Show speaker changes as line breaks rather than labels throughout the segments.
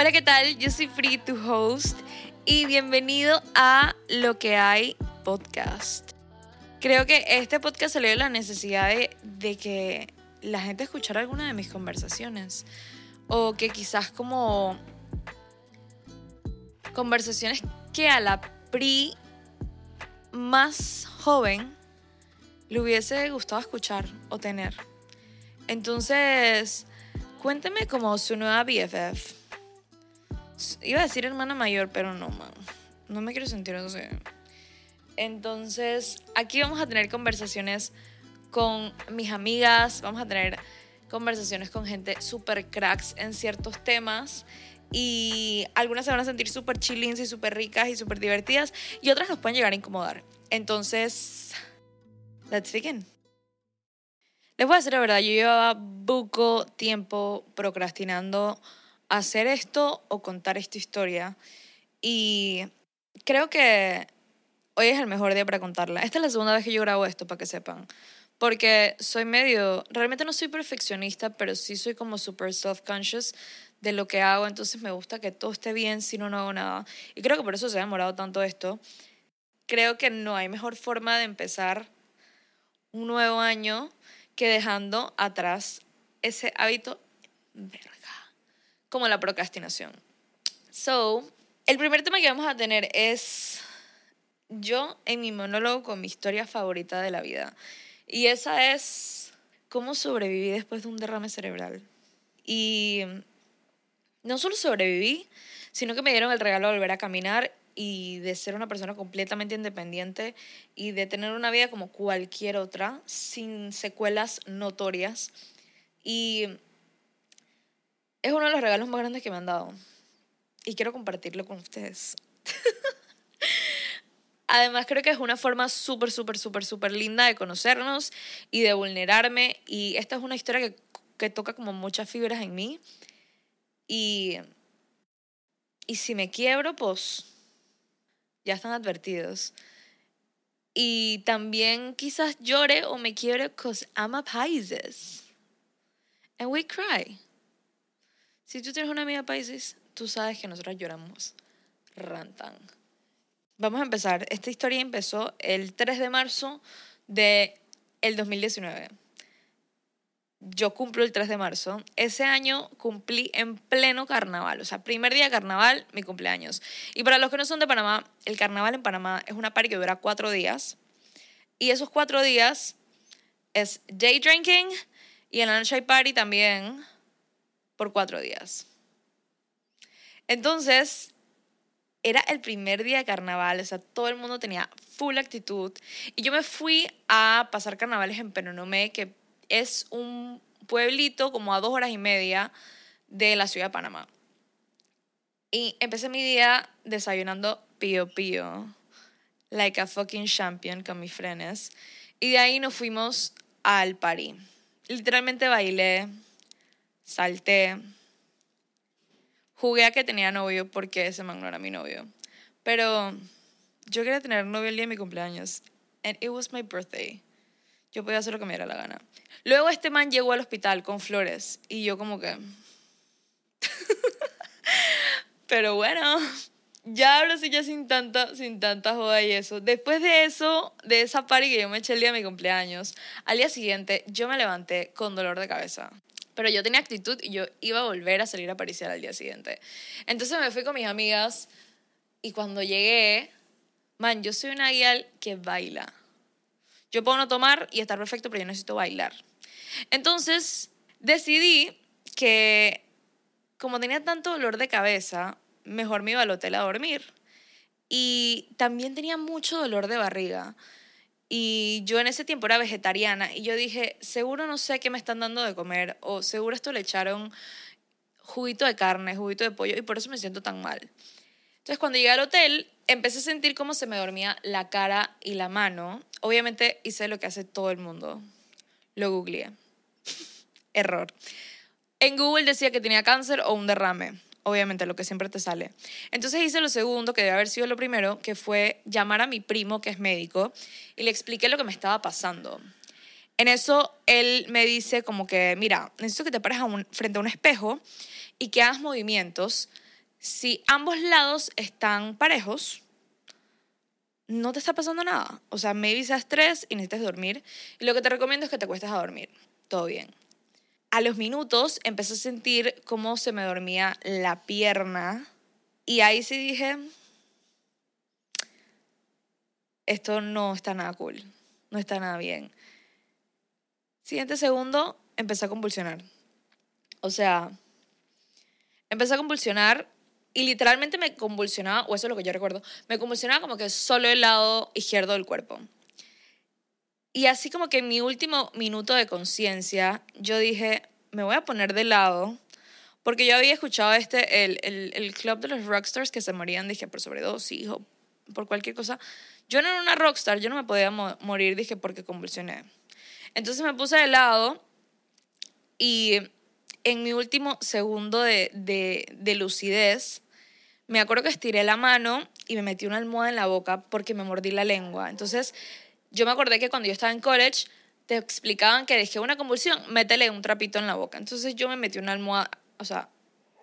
Hola, ¿qué tal? Yo soy Free, tu host, y bienvenido a Lo que hay podcast. Creo que este podcast salió de la necesidad de, que la gente escuchara alguna de mis conversaciones. O que quizás como conversaciones que a la PRI más joven le hubiese gustado escuchar o tener. Entonces, cuénteme como su nueva BFF. Iba a decir hermana mayor, pero no, man. No me quiero sentir así. Entonces, aquí vamos a tener conversaciones con mis amigas, vamos a tener conversaciones con gente súper cracks en ciertos temas y algunas se van a sentir súper chillings y súper ricas y súper divertidas y otras nos pueden llegar a incomodar. Entonces, let's begin. Les voy a decir la verdad, yo llevaba poco tiempo procrastinando hacer esto o contar esta historia y creo que hoy es el mejor día para contarla. Esta es la segunda vez que yo grabo esto, para que sepan. Porque soy medio, realmente no soy perfeccionista, pero sí soy como super self-conscious de lo que hago, entonces me gusta que todo esté bien si no, no hago nada. Y creo que por eso se ha demorado tanto esto. Creo que no hay mejor forma de empezar un nuevo año que dejando atrás ese hábito, como la procrastinación. So, el primer tema que vamos a tener es yo en mi monólogo con mi historia favorita de la vida. Y esa es cómo sobreviví después de un derrame cerebral. Y no solo sobreviví, sino que me dieron el regalo de volver a caminar y de ser una persona completamente independiente y de tener una vida como cualquier otra, sin secuelas notorias. Y es uno de los regalos más grandes que me han dado. Y quiero compartirlo con ustedes. Además, creo que es una forma súper, súper, súper, súper linda de conocernos y de vulnerarme. Y esta es una historia que, que toca como muchas fibras en mí. Y, y si me quiebro, pues ya están advertidos. Y también quizás llore o me quiebre because I'm a Pisces. And we cry. Si tú tienes una amiga Pisces, tú sabes que nosotros lloramos. Rantan. Vamos a empezar. Esta historia empezó el 3 de marzo de el 2019. Yo cumplo el 3 de marzo. Ese año cumplí en pleno carnaval. O sea, primer día de carnaval, mi cumpleaños. Y para los que no son de Panamá, el carnaval en Panamá es una party que dura cuatro días. Y esos cuatro días es day drinking y en la noche hay party también por cuatro días. Entonces, era el primer día de carnaval, o sea, todo el mundo tenía full actitud. Y yo me fui a pasar carnavales en Penonomé, que es un pueblito como a dos horas y media de la ciudad de Panamá. Y empecé mi día desayunando pío pío, like a fucking champion con mis frenes. Y de ahí nos fuimos al party. Literalmente bailé, salté, Jugué a que tenía novio porque ese man no era mi novio. Pero yo quería tener novio el día de mi cumpleaños. And it was my birthday. Yo podía hacer lo que me diera la gana. Luego este man llegó al hospital con flores y yo como que... Pero bueno, ya hablo así ya sin tanta, sin tanta joda y eso. Después de eso, de esa party que yo me eché el día de mi cumpleaños, al día siguiente yo me levanté con dolor de cabeza. Pero yo tenía actitud y yo iba a volver a salir a pariciar al día siguiente. Entonces me fui con mis amigas y cuando llegué, man, yo soy una guía que baila. Yo puedo no tomar y estar perfecto, pero yo necesito bailar. Entonces decidí que como tenía tanto dolor de cabeza, mejor me iba al hotel a dormir. Y también tenía mucho dolor de barriga. Y yo en ese tiempo era vegetariana y yo dije, seguro no sé qué me están dando de comer o seguro esto le echaron juguito de carne, juguito de pollo y por eso me siento tan mal. Entonces cuando llegué al hotel empecé a sentir cómo se me dormía la cara y la mano. Obviamente hice lo que hace todo el mundo. Lo googleé. Error. En Google decía que tenía cáncer o un derrame obviamente lo que siempre te sale. Entonces hice lo segundo, que debe haber sido lo primero, que fue llamar a mi primo, que es médico, y le expliqué lo que me estaba pasando. En eso él me dice como que, mira, necesito que te pares frente a un espejo y que hagas movimientos si ambos lados están parejos, no te está pasando nada. O sea, maybe seas estrés y necesitas dormir. Y lo que te recomiendo es que te cuestes a dormir. Todo bien. A los minutos empecé a sentir cómo se me dormía la pierna. Y ahí sí dije, esto no está nada cool. No está nada bien. Siguiente segundo, empecé a convulsionar. O sea, empecé a convulsionar y literalmente me convulsionaba, o eso es lo que yo recuerdo, me convulsionaba como que solo el lado izquierdo del cuerpo. Y así como que en mi último minuto de conciencia, yo dije, me voy a poner de lado, porque yo había escuchado este, el, el, club de los rockstars que se morían, dije, por sobredosis o por cualquier cosa. Yo no era una rockstar, yo no me podía morir, dije, porque convulsioné. Entonces me puse de lado y en mi último segundo de, de, lucidez, me acuerdo que estiré la mano y me metí una almohada en la boca porque me mordí la lengua. Entonces, yo me acordé que cuando yo estaba en college, te explicaban que dejé una convulsión, métele un trapito en la boca. Entonces, yo me metí una almohada, o sea,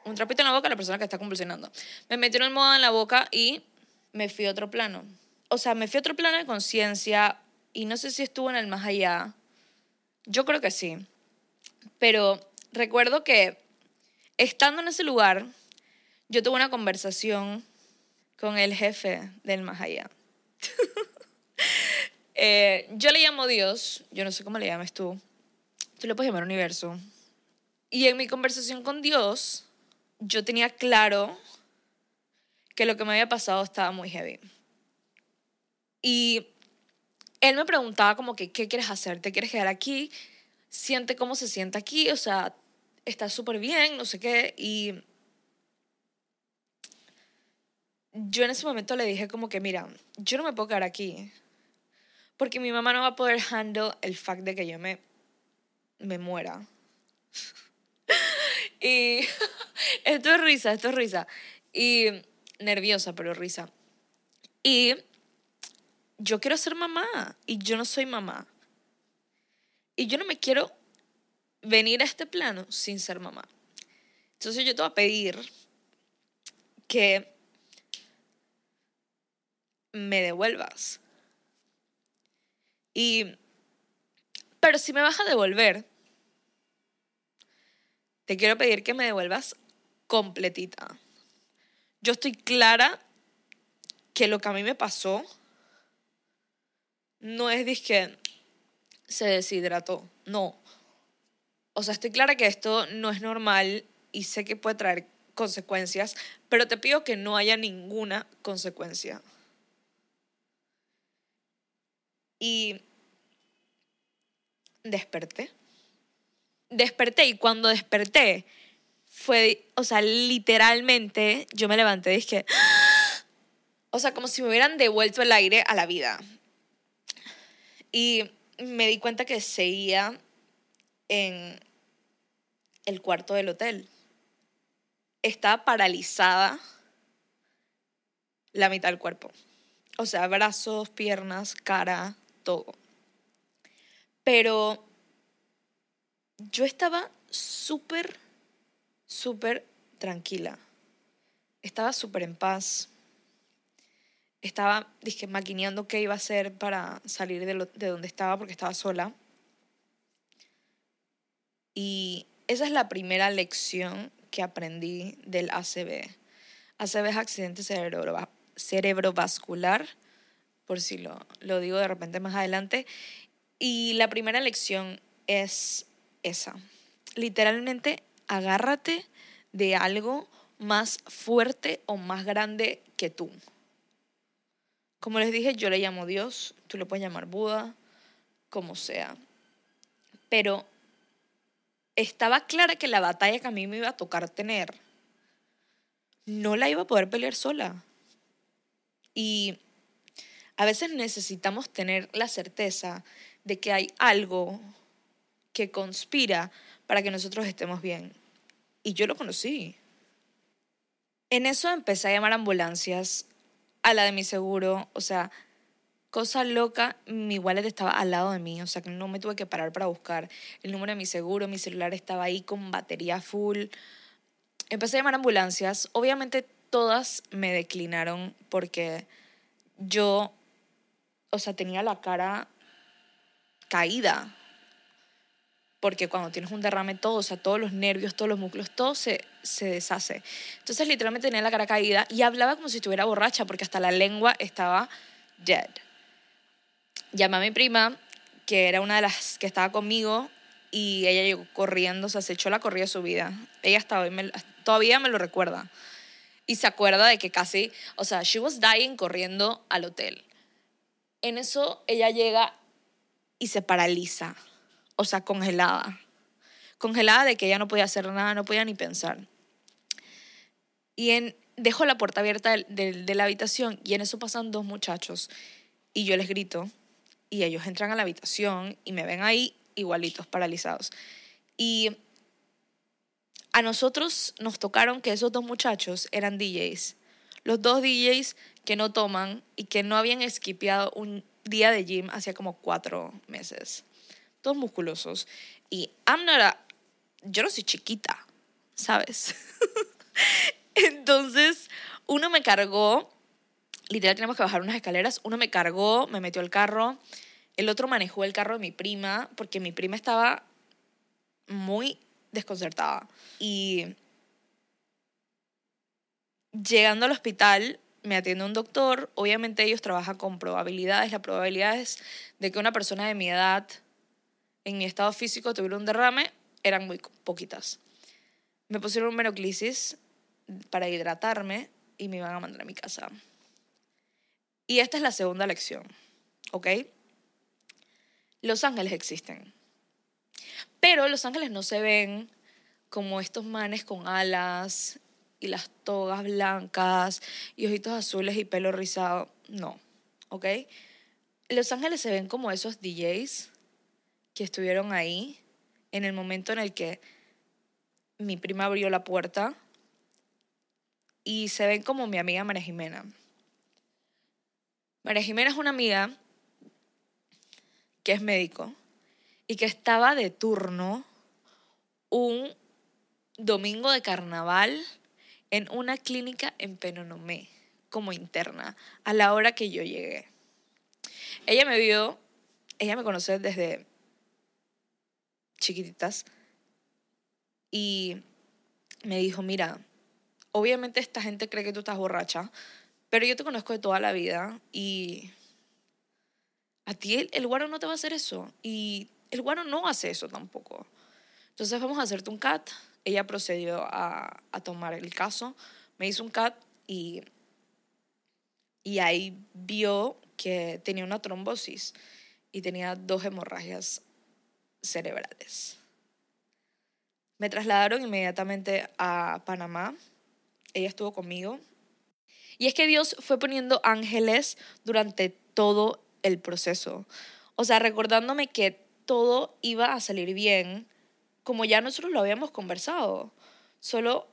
un trapito en la boca a la persona que está convulsionando. Me metí una almohada en la boca y me fui a otro plano. O sea, me fui a otro plano de conciencia y no sé si estuvo en el más allá. Yo creo que sí. Pero recuerdo que estando en ese lugar, yo tuve una conversación con el jefe del más allá. Eh, yo le llamo Dios, yo no sé cómo le llames tú. Tú le puedes llamar universo. Y en mi conversación con Dios, yo tenía claro que lo que me había pasado estaba muy heavy. Y él me preguntaba como que, ¿qué quieres hacer? ¿Te quieres quedar aquí? Siente cómo se siente aquí, o sea, está súper bien, no sé qué. Y yo en ese momento le dije como que, mira, yo no me puedo quedar aquí. Porque mi mamá no va a poder handle el fact de que yo me, me muera. y esto es risa, esto es risa. Y nerviosa, pero risa. Y yo quiero ser mamá y yo no soy mamá. Y yo no me quiero venir a este plano sin ser mamá. Entonces yo te voy a pedir que me devuelvas. Y, pero si me vas a devolver, te quiero pedir que me devuelvas completita. Yo estoy clara que lo que a mí me pasó no es que se deshidrató, no. O sea, estoy clara que esto no es normal y sé que puede traer consecuencias, pero te pido que no haya ninguna consecuencia. Y desperté. Desperté y cuando desperté fue, o sea, literalmente yo me levanté y dije, o sea, como si me hubieran devuelto el aire a la vida. Y me di cuenta que seguía en el cuarto del hotel. Estaba paralizada la mitad del cuerpo. O sea, brazos, piernas, cara, todo. Pero yo estaba súper, súper tranquila. Estaba súper en paz. Estaba, dije, maquineando qué iba a hacer para salir de, de donde estaba porque estaba sola. Y esa es la primera lección que aprendí del ACV. ACV es accidente cerebrovascular, por si lo, lo digo de repente más adelante. Y la primera lección es esa. Literalmente, agárrate de algo más fuerte o más grande que tú. Como les dije, yo le llamo Dios, tú le puedes llamar Buda, como sea. Pero estaba clara que la batalla que a mí me iba a tocar tener no la iba a poder pelear sola. Y a veces necesitamos tener la certeza de que hay algo que conspira para que nosotros estemos bien. Y yo lo conocí. En eso empecé a llamar ambulancias a la de mi seguro, o sea, cosa loca, mi wallet estaba al lado de mí, o sea que no me tuve que parar para buscar el número de mi seguro, mi celular estaba ahí con batería full. empecé a llamar ambulancias. Obviamente todas me declinaron porque yo, o sea, tenía la cara caída. Porque cuando tienes un derrame, todo, o sea, todos los nervios, todos los músculos, todo se, se deshace. Entonces, literalmente tenía la cara caída y hablaba como si estuviera borracha, porque hasta la lengua estaba dead. Llamé a mi prima, que era una de las que estaba conmigo, y ella llegó corriendo, o sea, se echó la corrida de su vida. Ella estaba, todavía me lo recuerda. Y se acuerda de que casi, o sea, she was dying corriendo al hotel. En eso ella llega y se paraliza, o sea, congelada. Congelada de que ella no podía hacer nada, no podía ni pensar. Y en, dejo la puerta abierta de, de la habitación y en eso pasan dos muchachos y yo les grito y ellos entran a la habitación y me ven ahí igualitos, paralizados. Y a nosotros nos tocaron que esos dos muchachos eran DJs. Los dos DJs que no toman y que no habían esquipeado un día de gym hacía como cuatro meses. Todos musculosos. Y I'm yo no soy chiquita, ¿sabes? Entonces, uno me cargó, literal tenemos que bajar unas escaleras, uno me cargó, me metió al carro, el otro manejó el carro de mi prima, porque mi prima estaba muy desconcertada. Y llegando al hospital, me atiende un doctor. Obviamente ellos trabajan con probabilidades. Las probabilidades de que una persona de mi edad, en mi estado físico, tuviera un derrame, eran muy poquitas. Me pusieron un menoclisis para hidratarme y me iban a mandar a mi casa. Y esta es la segunda lección, ¿ok? Los ángeles existen. Pero los ángeles no se ven como estos manes con alas y las togas blancas y ojitos azules y pelo rizado. No, ¿ok? Los ángeles se ven como esos DJs que estuvieron ahí en el momento en el que mi prima abrió la puerta y se ven como mi amiga María Jimena. María Jimena es una amiga que es médico y que estaba de turno un domingo de carnaval en una clínica en Penonomé como interna a la hora que yo llegué. Ella me vio, ella me conoce desde chiquititas y me dijo, mira, obviamente esta gente cree que tú estás borracha, pero yo te conozco de toda la vida y a ti el, el guaro no te va a hacer eso. Y el guaro no hace eso tampoco. Entonces vamos a hacerte un CAT. Ella procedió a, a tomar el caso, me hizo un CAT y, y ahí vio que tenía una trombosis y tenía dos hemorragias cerebrales. Me trasladaron inmediatamente a Panamá. Ella estuvo conmigo. Y es que Dios fue poniendo ángeles durante todo el proceso. O sea, recordándome que todo iba a salir bien, como ya nosotros lo habíamos conversado. Solo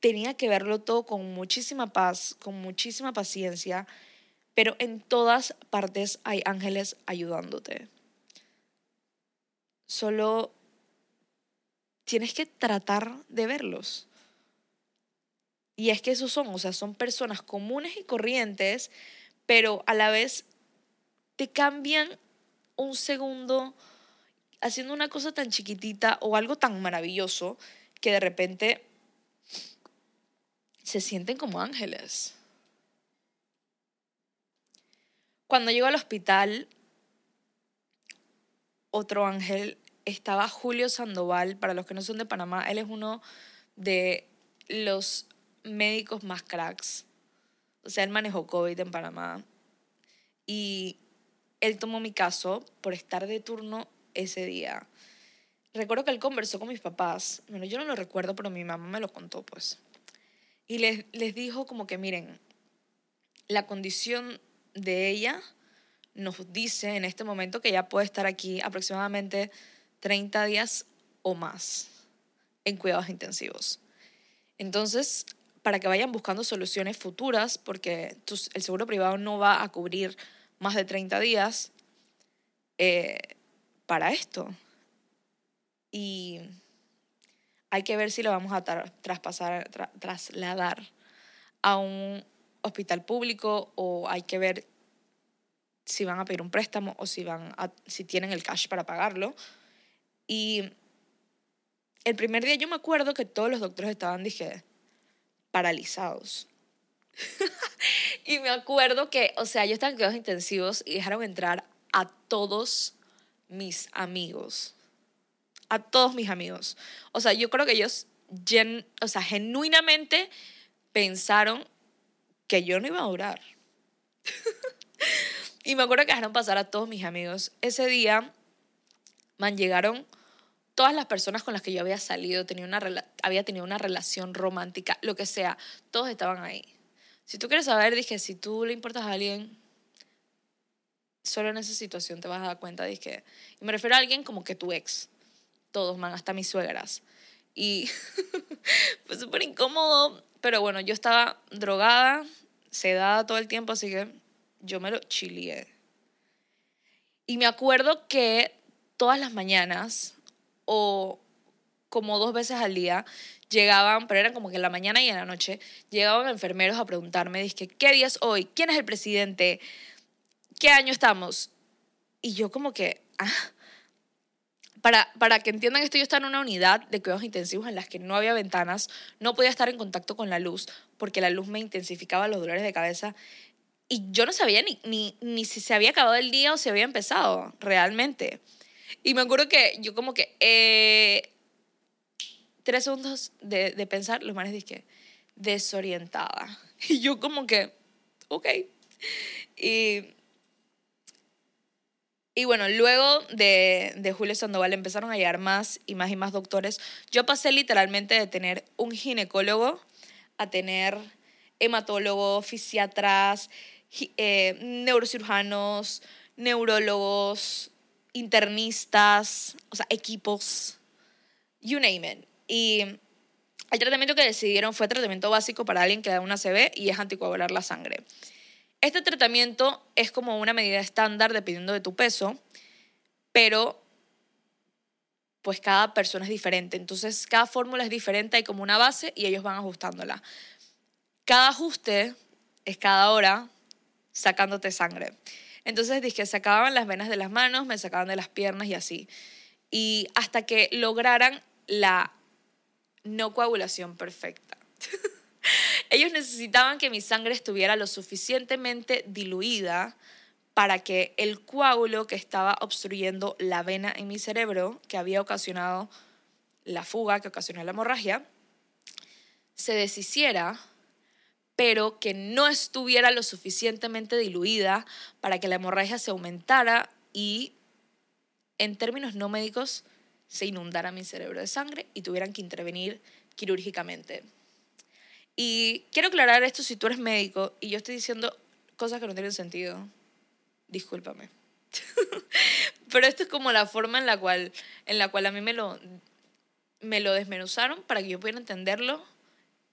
tenía que verlo todo con muchísima paz, con muchísima paciencia, pero en todas partes hay ángeles ayudándote. Solo tienes que tratar de verlos. Y es que esos son, o sea, son personas comunes y corrientes, pero a la vez te cambian un segundo haciendo una cosa tan chiquitita o algo tan maravilloso que de repente se sienten como ángeles. Cuando llego al hospital, otro ángel estaba Julio Sandoval. Para los que no son de Panamá, él es uno de los médicos más cracks. O sea, él manejó COVID en Panamá. Y él tomó mi caso por estar de turno ese día. Recuerdo que él conversó con mis papás. Bueno, yo no lo recuerdo, pero mi mamá me lo contó, pues. Y les, les dijo como que, miren, la condición de ella nos dice en este momento que ella puede estar aquí aproximadamente 30 días o más en cuidados intensivos. Entonces, para que vayan buscando soluciones futuras, porque el seguro privado no va a cubrir más de 30 días eh, para esto. Y hay que ver si lo vamos a trasladar a un hospital público o hay que ver si van a pedir un préstamo o si, van si tienen el cash para pagarlo. Y el primer día yo me acuerdo que todos los doctores estaban, dije, paralizados. y me acuerdo que, o sea, yo estaba en cuidados intensivos y dejaron entrar a todos mis amigos a todos mis amigos. O sea, yo creo que ellos, o sea, genuinamente pensaron que yo no iba a durar. y me acuerdo que dejaron pasar a todos mis amigos. Ese día, man, llegaron todas las personas con las que yo había salido, tenía una había tenido una relación romántica, lo que sea, todos estaban ahí. Si tú quieres saber, dije, si tú le importas a alguien, solo en esa situación te vas a dar cuenta, dije, y me refiero a alguien como que tu ex, todos, man, hasta mis suegras. Y fue súper incómodo, pero bueno, yo estaba drogada, sedada todo el tiempo, así que yo me lo chilié. Y me acuerdo que todas las mañanas, o como dos veces al día, llegaban, pero eran como que en la mañana y en la noche, llegaban enfermeros a preguntarme, dije, ¿qué día es hoy? ¿Quién es el presidente? ¿Qué año estamos? Y yo como que, ah, para, para que entiendan esto, yo estaba en una unidad de cuidados intensivos en las que no había ventanas, no podía estar en contacto con la luz porque la luz me intensificaba los dolores de cabeza y yo no sabía ni, ni, ni si se había acabado el día o si había empezado realmente. Y me acuerdo que yo como que eh, tres segundos de, de pensar, los manes dije, desorientada. Y yo como que, ok. Y y bueno, luego de, de, Julio Sandoval empezaron a llegar más y más y más doctores. Yo pasé literalmente de tener un ginecólogo a tener hematólogos, fisiatras, eh, neurocirujanos, neurólogos, internistas, o sea, equipos, you name it. Y el tratamiento que decidieron fue tratamiento básico para alguien que da una CB y es anticoagular la sangre. Este tratamiento es como una medida estándar dependiendo de tu peso, pero pues cada persona es diferente. Entonces, cada fórmula es diferente, hay como una base y ellos van ajustándola. Cada ajuste es cada hora sacándote sangre. Entonces dije, sacaban las venas de las manos, me sacaban de las piernas y así. Y hasta que lograran la no coagulación perfecta. Ellos necesitaban que mi sangre estuviera lo suficientemente diluida para que el coágulo que estaba obstruyendo la vena en mi cerebro, que había ocasionado la fuga, que ocasionó la hemorragia, se deshiciera, pero que no estuviera lo suficientemente diluida para que la hemorragia se aumentara y, en términos no médicos, se inundara mi cerebro de sangre y tuvieran que intervenir quirúrgicamente. Y quiero aclarar esto si tú eres médico y yo estoy diciendo cosas que no tienen sentido. Discúlpame. Pero esto es como la forma en la cual, en la cual a mí me lo, me lo desmenuzaron para que yo pudiera entenderlo.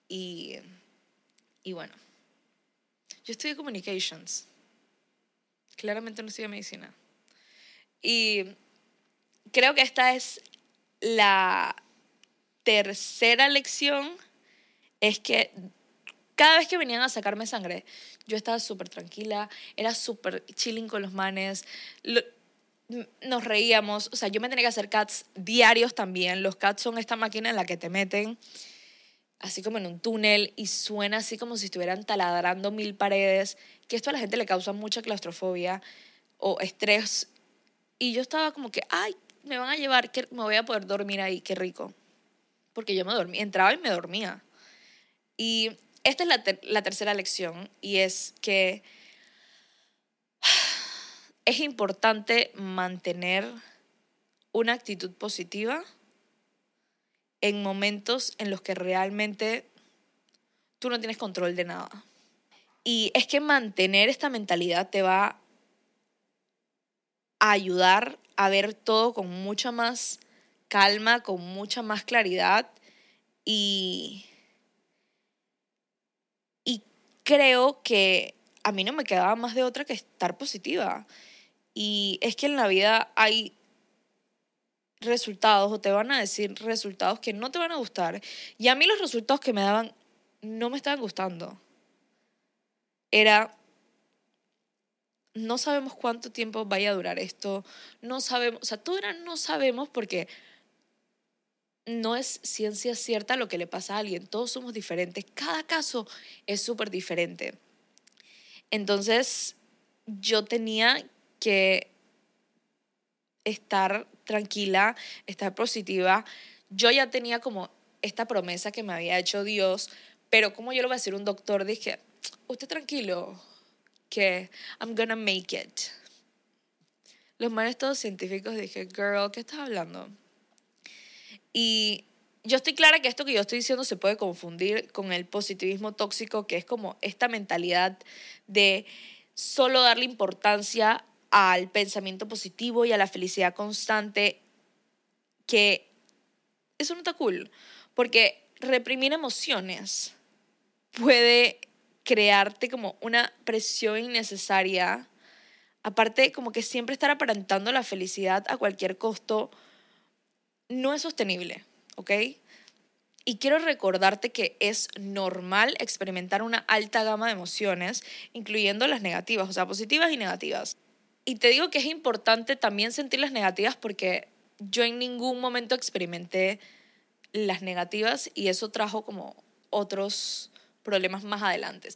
Y, y bueno, yo estudié communications. Claramente no estudié medicina. Y creo que esta es la tercera lección es que cada vez que venían a sacarme sangre, yo estaba súper tranquila, era súper chilling con los manes, nos reíamos, o sea, yo me tenía que hacer cats diarios también. Los cats son esta máquina en la que te meten así como en un túnel y suena así como si estuvieran taladrando mil paredes, que esto a la gente le causa mucha claustrofobia o estrés. Y yo estaba como que, ay, me van a llevar, que me voy a poder dormir ahí, qué rico. Porque yo me dormía, entraba y me dormía. Y esta es la, tercera lección y es que es importante mantener una actitud positiva en momentos en los que realmente tú no tienes control de nada. Y es que mantener esta mentalidad te va a ayudar a ver todo con mucha más calma, con mucha más claridad y creo que a mí no me quedaba más de otra que estar positiva. Y es que en la vida hay resultados o te van a decir resultados que no te van a gustar. Y a mí los resultados que me daban no me estaban gustando. Era, no sabemos cuánto tiempo vaya a durar esto, no sabemos, o sea, todo era no sabemos porque no es ciencia cierta lo que le pasa a alguien, todos somos diferentes, cada caso es súper diferente. Entonces, yo tenía que estar tranquila, estar positiva. Yo ya tenía como esta promesa que me había hecho Dios, pero como yo lo voy a decir un doctor, dije, usted tranquilo, que I'm gonna make it. Los maestros científicos dije, girl, ¿qué estás hablando? Y yo estoy clara que esto que yo estoy diciendo se puede confundir con el positivismo tóxico, que es como esta mentalidad de solo darle importancia al pensamiento positivo y a la felicidad constante, que eso no está cool, porque reprimir emociones puede crearte como una presión innecesaria, aparte como que siempre estar aparentando la felicidad a cualquier costo, no es sostenible, ¿ok? Y quiero recordarte que es normal experimentar una alta gama de emociones, incluyendo las negativas, o sea, positivas y negativas. Y te digo que es importante también sentir las negativas porque yo en ningún momento experimenté las negativas y eso trajo como otros problemas más adelante.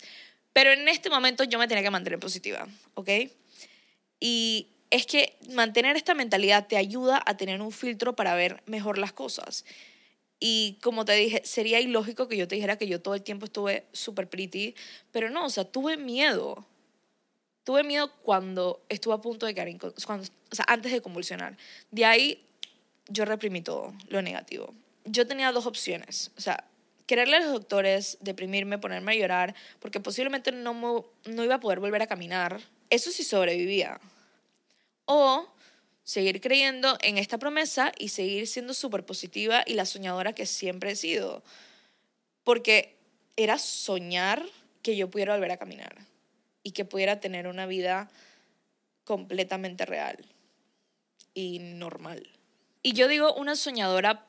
Pero en este momento yo me tenía que mantener positiva, ¿ok? Y es que mantener esta mentalidad te ayuda a tener un filtro para ver mejor las cosas. Y como te dije, sería ilógico que yo te dijera que yo todo el tiempo estuve súper pretty, pero no, o sea, tuve miedo. Tuve miedo cuando estuve a punto de caer, cuando, o sea, antes de convulsionar. De ahí yo reprimí todo, lo negativo. Yo tenía dos opciones, o sea, quererle a los doctores, deprimirme, ponerme a llorar, porque posiblemente no, no iba a poder volver a caminar. Eso sí sobrevivía. O seguir creyendo en esta promesa y seguir siendo súper positiva y la soñadora que siempre he sido. Porque era soñar que yo pudiera volver a caminar y que pudiera tener una vida completamente real y normal. Y yo digo una soñadora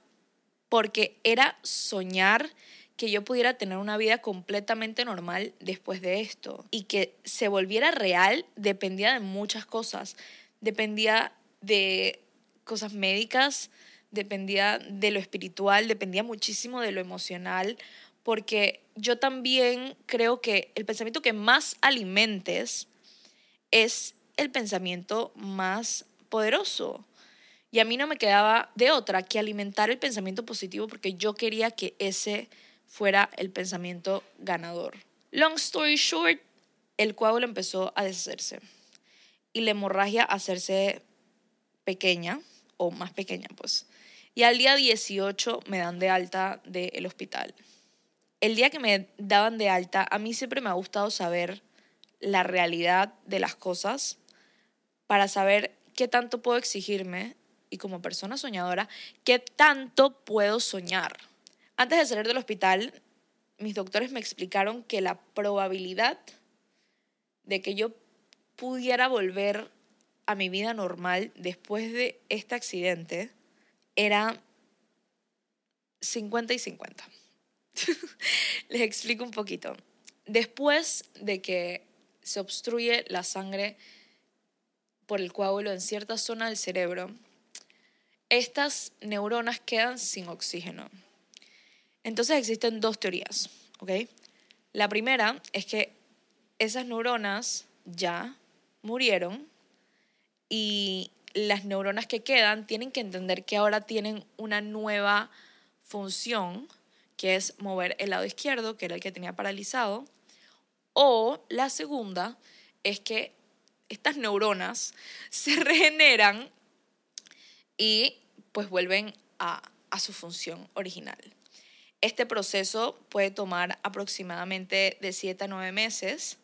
porque era soñar que yo pudiera tener una vida completamente normal después de esto y que se volviera real dependía de muchas cosas. Dependía de cosas médicas, dependía de lo espiritual, dependía muchísimo de lo emocional, porque yo también creo que el pensamiento que más alimentes es el pensamiento más poderoso. Y a mí no me quedaba de otra que alimentar el pensamiento positivo porque yo quería que ese fuera el pensamiento ganador. Long story short, el coágulo empezó a deshacerse y la hemorragia a hacerse pequeña o más pequeña, pues. Y al día 18 me dan de alta del hospital. El día que me daban de alta, a mí siempre me ha gustado saber la realidad de las cosas para saber qué tanto puedo exigirme y como persona soñadora, qué tanto puedo soñar. Antes de salir del hospital, mis doctores me explicaron que la probabilidad de que yo pudiera volver a mi vida normal después de este accidente era 50 y 50. Les explico un poquito. Después de que se obstruye la sangre por el coágulo en cierta zona del cerebro, estas neuronas quedan sin oxígeno. Entonces existen dos teorías, ¿ok? La primera es que esas neuronas ya murieron y las neuronas que quedan tienen que entender que ahora tienen una nueva función, que es mover el lado izquierdo, que era el que tenía paralizado. O la segunda es que estas neuronas se regeneran y pues vuelven a, su función original. Este proceso puede tomar aproximadamente de 7 a 9 meses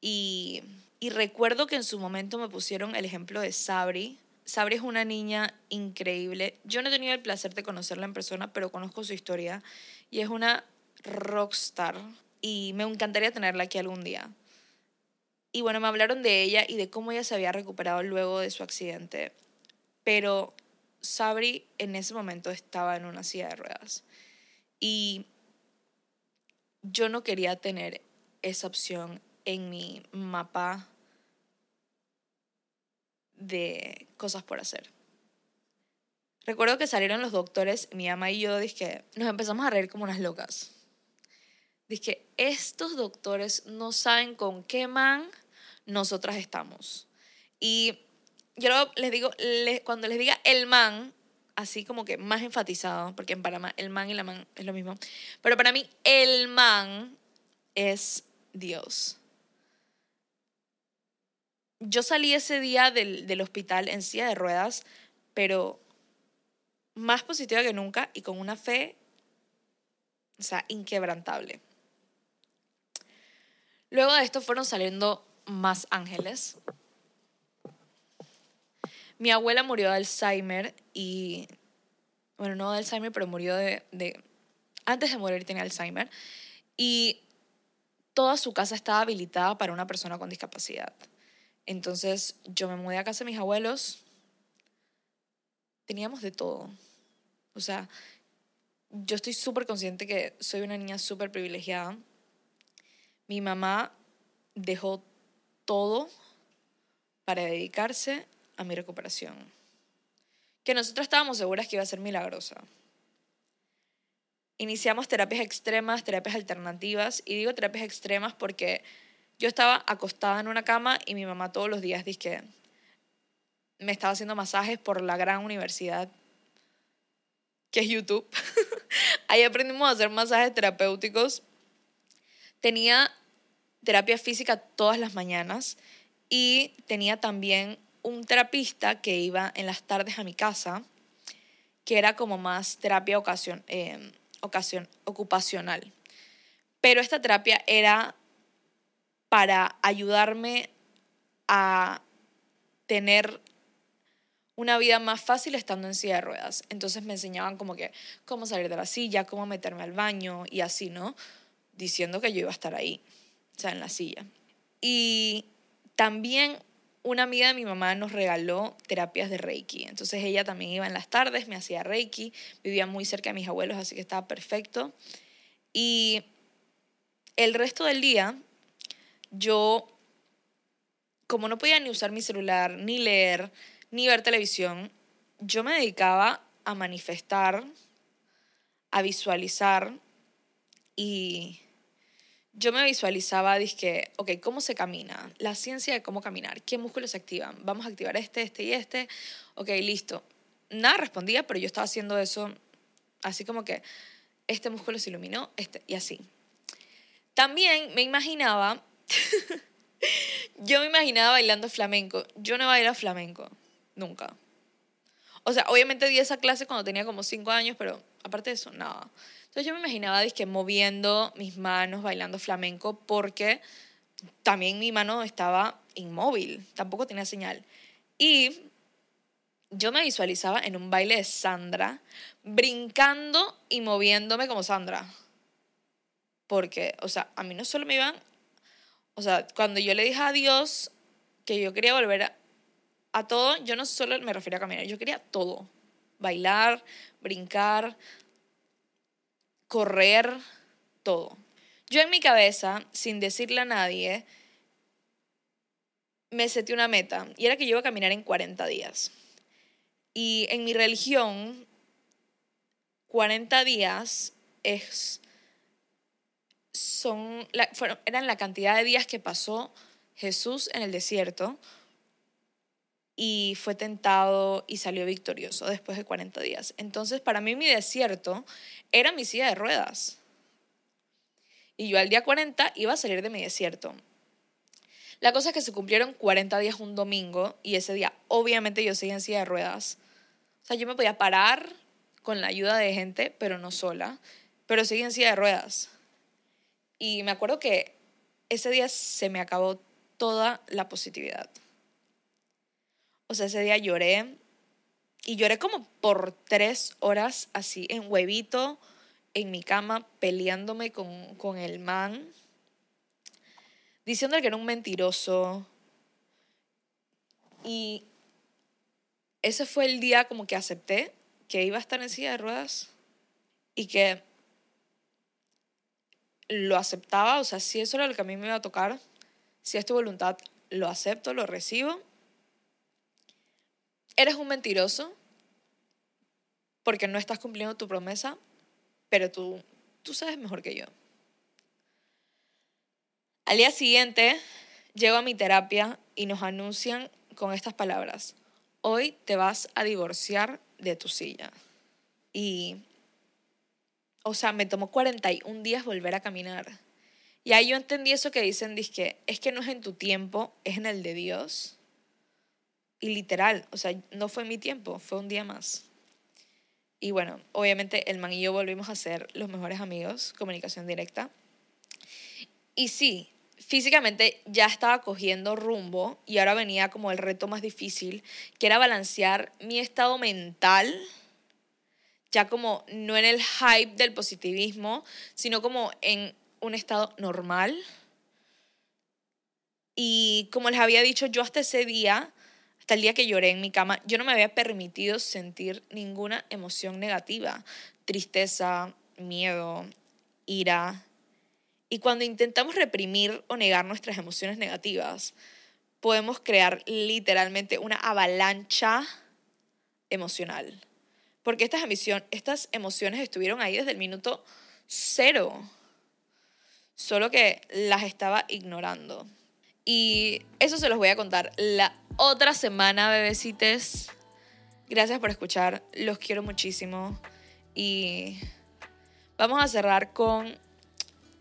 y, y recuerdo que en su momento me pusieron el ejemplo de Sabri. Sabri es una niña increíble. Yo no he tenido el placer de conocerla en persona, pero conozco su historia y es una rockstar y me encantaría tenerla aquí algún día. Y bueno, me hablaron de ella y de cómo ella se había recuperado luego de su accidente. Pero Sabri en ese momento estaba en una silla de ruedas. Y yo no quería tener esa opción en mi mapa de cosas por hacer. Recuerdo que salieron los doctores, mi ama y yo, dije, nos empezamos a reír como unas locas. Dije, estos doctores no saben con qué man nosotras estamos. Y yo les digo, cuando les diga el man, así como que más enfatizado, porque en Panamá el man y la man es lo mismo, pero para mí el man es Dios. Yo salí ese día del, del hospital en silla de ruedas, pero más positiva que nunca y con una fe, o sea, inquebrantable. Luego de esto fueron saliendo más ángeles. Mi abuela murió de Alzheimer y, bueno, no de Alzheimer, pero murió de, de antes de morir tenía Alzheimer. Y toda su casa estaba habilitada para una persona con discapacidad. Entonces yo me mudé a casa de mis abuelos. Teníamos de todo. O sea, yo estoy súper consciente que soy una niña súper privilegiada. Mi mamá dejó todo para dedicarse a mi recuperación. Que nosotros estábamos seguras que iba a ser milagrosa. Iniciamos terapias extremas, terapias alternativas, y digo terapias extremas porque yo estaba acostada en una cama y mi mamá todos los días dice que me estaba haciendo masajes por la gran universidad que es YouTube. Ahí aprendimos a hacer masajes terapéuticos. Tenía terapia física todas las mañanas y tenía también un terapista que iba en las tardes a mi casa, que era como más terapia ocasión, eh, ocasión, ocupacional. Pero esta terapia era para ayudarme a tener una vida más fácil estando en silla de ruedas. Entonces me enseñaban como que cómo salir de la silla, cómo meterme al baño y así, ¿no? Diciendo que yo iba a estar ahí, o sea, en la silla. Y también una amiga de mi mamá nos regaló terapias de Reiki. Entonces ella también iba en las tardes, me hacía Reiki, vivía muy cerca de mis abuelos, así que estaba perfecto. Y el resto del día, yo, como no podía ni usar mi celular, ni leer, ni ver televisión, yo me dedicaba a manifestar, a visualizar y yo me visualizaba, dije, ok, ¿cómo se camina? La ciencia de cómo caminar, ¿qué músculos se activan? Vamos a activar este, este y este. Ok, listo. Nada respondía, pero yo estaba haciendo eso así como que este músculo se iluminó, este y así. También me imaginaba, yo me imaginaba bailando flamenco. Yo no bailo flamenco. Nunca. O sea, obviamente di esa clase cuando tenía como cinco años, pero aparte de eso, nada. Entonces yo me imaginaba que moviendo mis manos, bailando flamenco, porque también mi mano estaba inmóvil, tampoco tenía señal. Y yo me visualizaba en un baile de Sandra, brincando y moviéndome como Sandra. Porque, o sea, a mí no solo me iban, o sea, cuando yo le dije a Dios que yo quería volver a, a todo, yo no solo me refería a caminar, yo quería todo. Bailar, brincar, correr, todo. Yo en mi cabeza, sin decirle a nadie, me seté una meta y era que yo iba a caminar en 40 días. Y en mi religión, 40 días es, son, eran la cantidad de días que pasó Jesús en el desierto y fue tentado y salió victorioso después de 40 días. Entonces, para mí mi desierto era mi silla de ruedas. Y yo al día 40 iba a salir de mi desierto. La cosa es que se cumplieron 40 días un domingo y ese día obviamente yo seguía en silla de ruedas. O sea, yo me podía parar con la ayuda de gente, pero no sola, pero seguía en silla de ruedas. Y me acuerdo que ese día se me acabó toda la positividad. O sea, ese día lloré y lloré como por tres horas así en huevito, en mi cama, peleándome con, con el man, diciéndole que era un mentiroso. Y ese fue el día como que acepté que iba a estar en silla de ruedas y que lo aceptaba, o sea, si eso era lo que a mí me iba a tocar, si es tu voluntad, lo acepto, lo recibo. Eres un mentiroso porque no estás cumpliendo tu promesa, pero tú, tú sabes mejor que yo. Al día siguiente, llego a mi terapia y nos anuncian con estas palabras, hoy te vas a divorciar de tu silla. Y, o sea, me tomó 41 días volver a caminar. Y ahí yo entendí eso que dicen, que es que no es en tu tiempo, es en el de Dios. Y literal, o sea, no fue mi tiempo, fue un día más. Y bueno, obviamente el man y yo volvimos a ser los mejores amigos, comunicación directa. Y sí, físicamente ya estaba cogiendo rumbo y ahora venía como el reto más difícil, que era balancear mi estado mental, ya como no en el hype del positivismo, sino como en un estado normal. Y como les había dicho, yo hasta ese día, hasta el día que lloré en mi cama, yo no me había permitido sentir ninguna emoción negativa, tristeza, miedo, ira. Y cuando intentamos reprimir o negar nuestras emociones negativas, podemos crear literalmente una avalancha emocional. Porque estas, estas emociones estuvieron ahí desde el minuto cero solo que las estaba ignorando. Y eso se los voy a contar la otra semana, bebecites. Gracias por escuchar, los quiero muchísimo. Y vamos a cerrar con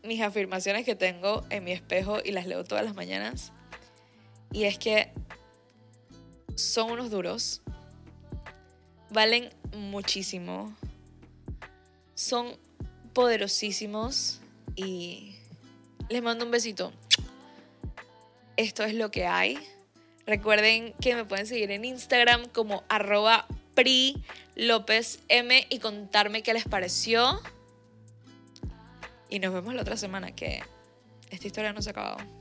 mis afirmaciones que tengo en mi espejo y las leo todas las mañanas. Y es que son unos duros, valen muchísimo, son poderosísimos y les mando un besito. Esto es lo que hay. Recuerden que me pueden seguir en Instagram como arroba pri López y contarme qué les pareció. Y nos vemos la otra semana que esta historia no se ha acabado.